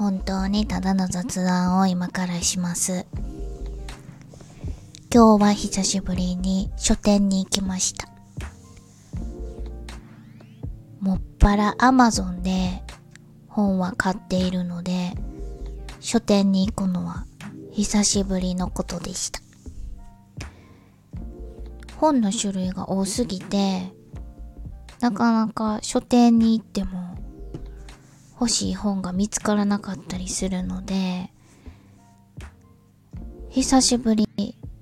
本当にただの雑談を今からします。今日は久しぶりに書店に行きました。もっぱら Amazon で本は買っているので、書店に行くのは久しぶりのことでした。本の種類が多すぎて、なかなか書店に行っても欲しい本が見つからなかったりするので、久しぶり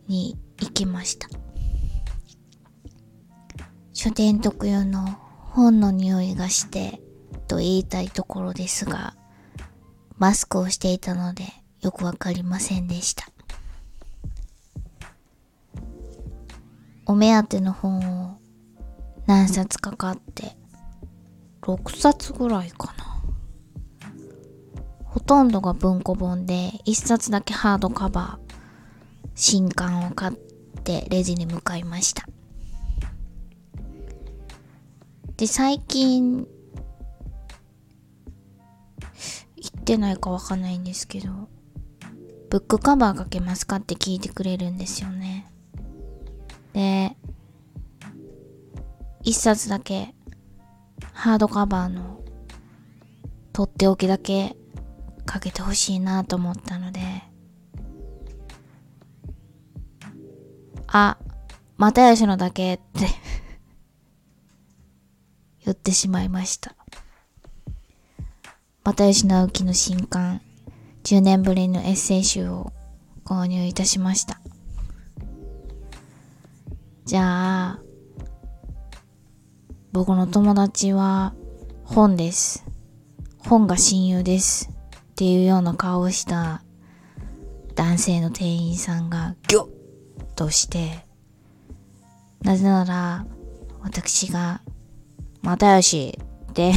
に行きました。書店特有の本の匂いがしてと言いたいところですが、マスクをしていたのでよくわかりませんでした。お目当ての本を何冊か買って、6冊ぐらいかな。ほとんどが文庫本で、1冊だけハードカバー、新刊を買ってレジに向かいました。で、最近、行ってないかわかんないんですけど、ブックカバーかけますかって聞いてくれるんですよね。で、一冊だけ、ハードカバーの、とっておきだけかけてほしいなと思ったので、あ、又吉のだけって 言ってしまいました。又吉直樹の新刊、10年ぶりのエッセイ集を購入いたしました。じゃあ、僕の友達は本です。本が親友です。っていうような顔をした男性の店員さんがギョッとして、なぜなら私が又吉って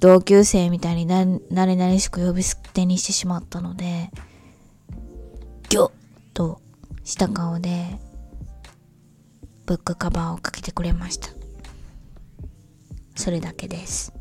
同級生みたいになれなれしく呼び捨てにしてしまったので、ギョッとした顔でブックカバーをかけてくれました。それだけです。